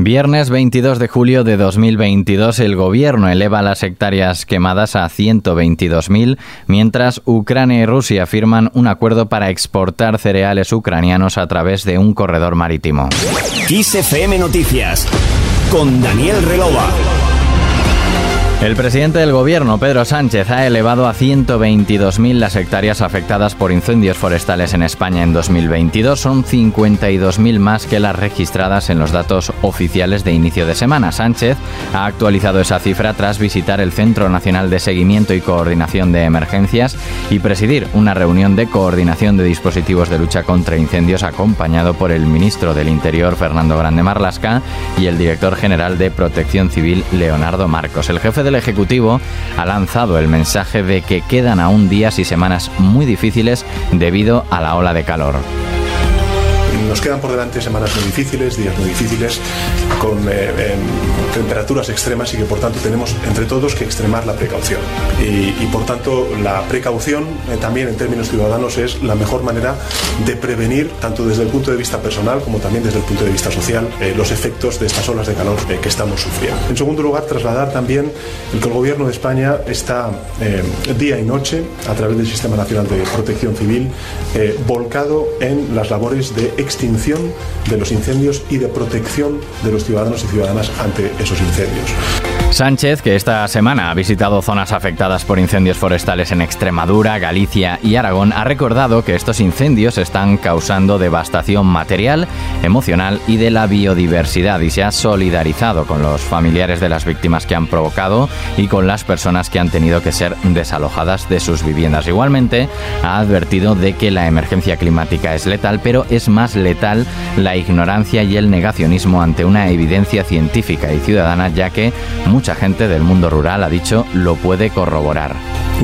Viernes 22 de julio de 2022 el gobierno eleva las hectáreas quemadas a 122.000, mientras Ucrania y Rusia firman un acuerdo para exportar cereales ucranianos a través de un corredor marítimo. Noticias con Daniel Relova. El presidente del gobierno, Pedro Sánchez, ha elevado a 122.000 las hectáreas afectadas por incendios forestales en España en 2022. Son 52.000 más que las registradas en los datos oficiales de inicio de semana. Sánchez ha actualizado esa cifra tras visitar el Centro Nacional de Seguimiento y Coordinación de Emergencias y presidir una reunión de coordinación de dispositivos de lucha contra incendios acompañado por el ministro del Interior, Fernando Grande Marlasca, y el director general de Protección Civil, Leonardo Marcos. El jefe el Ejecutivo ha lanzado el mensaje de que quedan aún días y semanas muy difíciles debido a la ola de calor. Nos quedan por delante semanas muy difíciles, días muy difíciles, con eh, temperaturas extremas y que por tanto tenemos entre todos que extremar la precaución. Y, por tanto la precaución eh, también en términos ciudadanos es la mejor manera de prevenir, tanto desde el punto de vista personal como también desde el punto de vista social, eh, los efectos de estas olas de calor que estamos sufriendo. En segundo lugar, trasladar también el que el Gobierno de España está día y noche, a través del Sistema Nacional de Protección Civil, volcado en las labores de extinción de los incendios y de protección de los ciudadanos y ciudadanas ante esos incendios. Sánchez, que esta semana ha visitado zonas afectadas por incendios forestales en Extremadura, Galicia y Aragón, ha recordado que estos incendios están causando devastación material, emocional y de la biodiversidad y se ha solidarizado con los familiares de las víctimas que han provocado y con las personas que han tenido que ser desalojadas de sus viviendas. Igualmente, ha advertido de que la emergencia climática es letal, pero es más letal la ignorancia y el negacionismo ante una evidencia científica y ciudadana, ya que mucha gente del mundo rural ha dicho lo puede corroborar.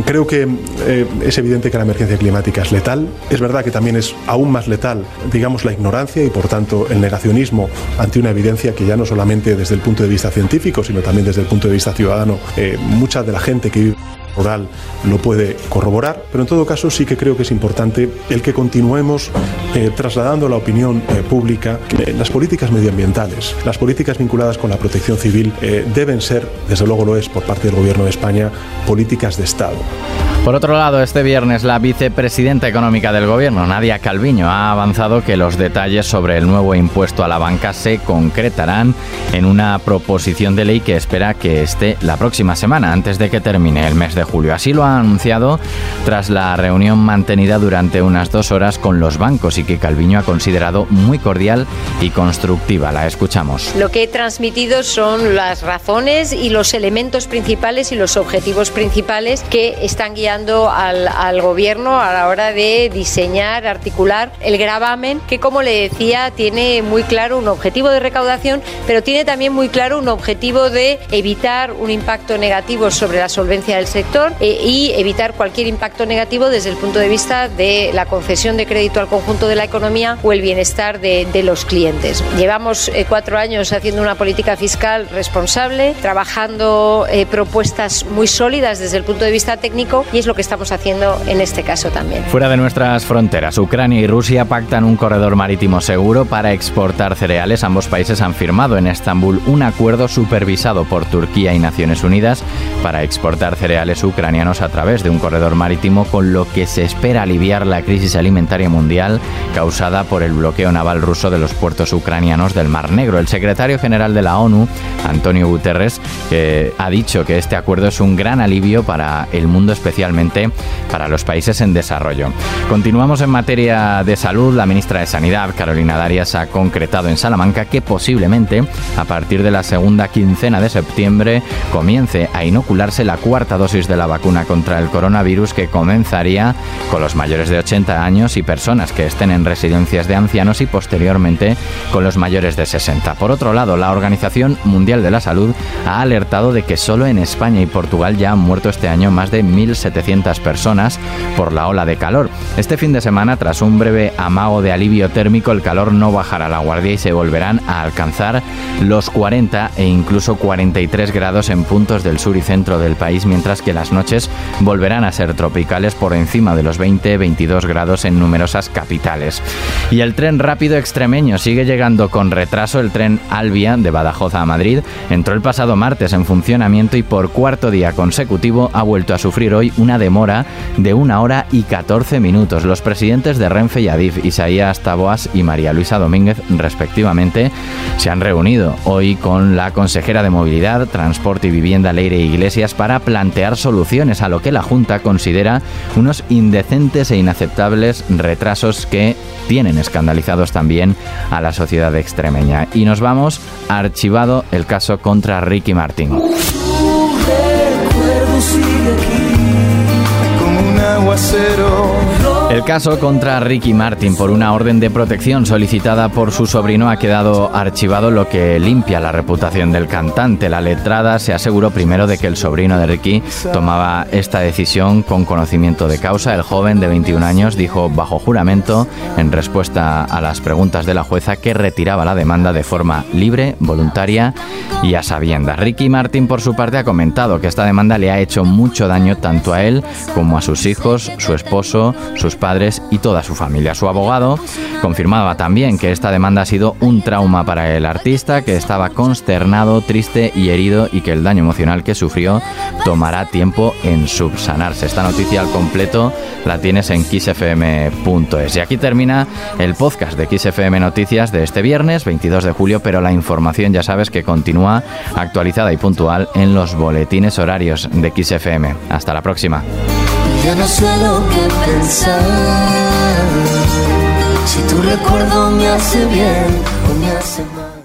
Creo que eh, es evidente que la emergencia climática es letal. Es verdad que también es aún más letal, digamos, la ignorancia y por tanto el negacionismo ante una evidencia que ya no solamente desde el punto de vista científico, sino también desde el punto de vista ciudadano, eh, mucha de la gente que vive rural lo puede corroborar, pero en todo caso sí que creo que es importante el que continuemos eh, trasladando a la opinión eh, pública que las políticas medioambientales, las políticas vinculadas con la protección civil deben ser, desde luego lo es por parte del Gobierno de España, políticas de Estado. show. Por otro lado, este viernes la vicepresidenta económica del gobierno, Nadia Calviño, ha avanzado que los detalles sobre el nuevo impuesto a la banca se concretarán en una proposición de ley que espera que esté la próxima semana, antes de que termine el mes de julio. Así lo ha anunciado tras la reunión mantenida durante unas dos horas con los bancos y que Calviño ha considerado muy cordial y constructiva. La escuchamos. Lo que he transmitido son las razones y los elementos principales y los objetivos principales que están guiando al, gobierno a la hora de diseñar, articular el gravamen, que como le decía, tiene muy claro un objetivo de recaudación, pero tiene también muy claro un objetivo de evitar un impacto negativo sobre la solvencia del sector eh, y evitar cualquier impacto negativo desde el punto de vista de la concesión de crédito al conjunto de la economía o el bienestar de, los clientes. Llevamos eh, cuatro años haciendo una política fiscal responsable, trabajando eh, propuestas muy sólidas desde el punto de vista técnico y lo que estamos haciendo en este caso también. Fuera de nuestras fronteras, Ucrania y Rusia pactan un corredor marítimo seguro para exportar cereales. Ambos países han firmado en Estambul un acuerdo supervisado por Turquía y Naciones Unidas para exportar cereales ucranianos a través de un corredor marítimo con lo que se espera aliviar la crisis alimentaria mundial causada por el bloqueo naval ruso de los puertos ucranianos del Mar Negro. El secretario general de la ONU, Antonio Guterres, ha dicho que este acuerdo es un gran alivio para el mundo especialmente para los países en desarrollo. Continuamos en materia de salud. La ministra de Sanidad, Carolina Darias, ha concretado en Salamanca que posiblemente a partir de la segunda quincena de septiembre comience a inocularse la cuarta dosis de la vacuna contra el coronavirus que comenzaría con los mayores de 80 años y personas que estén en residencias de ancianos y posteriormente con los mayores de 60. Por otro lado, la Organización Mundial de la Salud ha alertado de que solo en España y Portugal ya han muerto este año más de 1.700 700 personas por la ola de calor. Este fin de semana, tras un breve amago de alivio térmico, el calor no bajará la guardia y se volverán a alcanzar los 40 e incluso 43 grados en puntos del sur y centro del país, mientras que las noches volverán a ser tropicales por encima de los 20-22 grados en numerosas capitales. Y el tren rápido extremeño sigue llegando con retraso. El tren Albia de Badajoz a Madrid entró el pasado martes en funcionamiento y por cuarto día consecutivo ha vuelto a sufrir hoy una demora de una hora y 14 minutos. Los presidentes de Renfe y Adif, Isaías Taboas y María Luisa Domínguez, respectivamente, se han reunido hoy con la consejera de Movilidad, Transporte y Vivienda, Leire Iglesias, para plantear soluciones a lo que la Junta considera unos indecentes e inaceptables retrasos que tienen escandalizados también a la sociedad extremeña. Y nos vamos, archivado el caso contra Ricky Martin. El caso contra Ricky Martin por una orden de protección solicitada por su sobrino ha quedado archivado, lo que limpia la reputación del cantante. La letrada se aseguró primero de que el sobrino de Ricky tomaba esta decisión con conocimiento de causa. El joven de 21 años dijo bajo juramento, en respuesta a las preguntas de la jueza, que retiraba la demanda de forma libre, voluntaria y a sabiendas. Ricky Martin, por su parte, ha comentado que esta demanda le ha hecho mucho daño tanto a él como a sus hijos, su esposo, sus padres y toda su familia. Su abogado confirmaba también que esta demanda ha sido un trauma para el artista, que estaba consternado, triste y herido y que el daño emocional que sufrió tomará tiempo en subsanarse. Esta noticia al completo la tienes en xfm.es. Y aquí termina el podcast de XFM Noticias de este viernes 22 de julio, pero la información ya sabes que continúa actualizada y puntual en los boletines horarios de XFM. Hasta la próxima. Ya no sé lo que pensar. Si tu recuerdo me hace bien o me hace mal.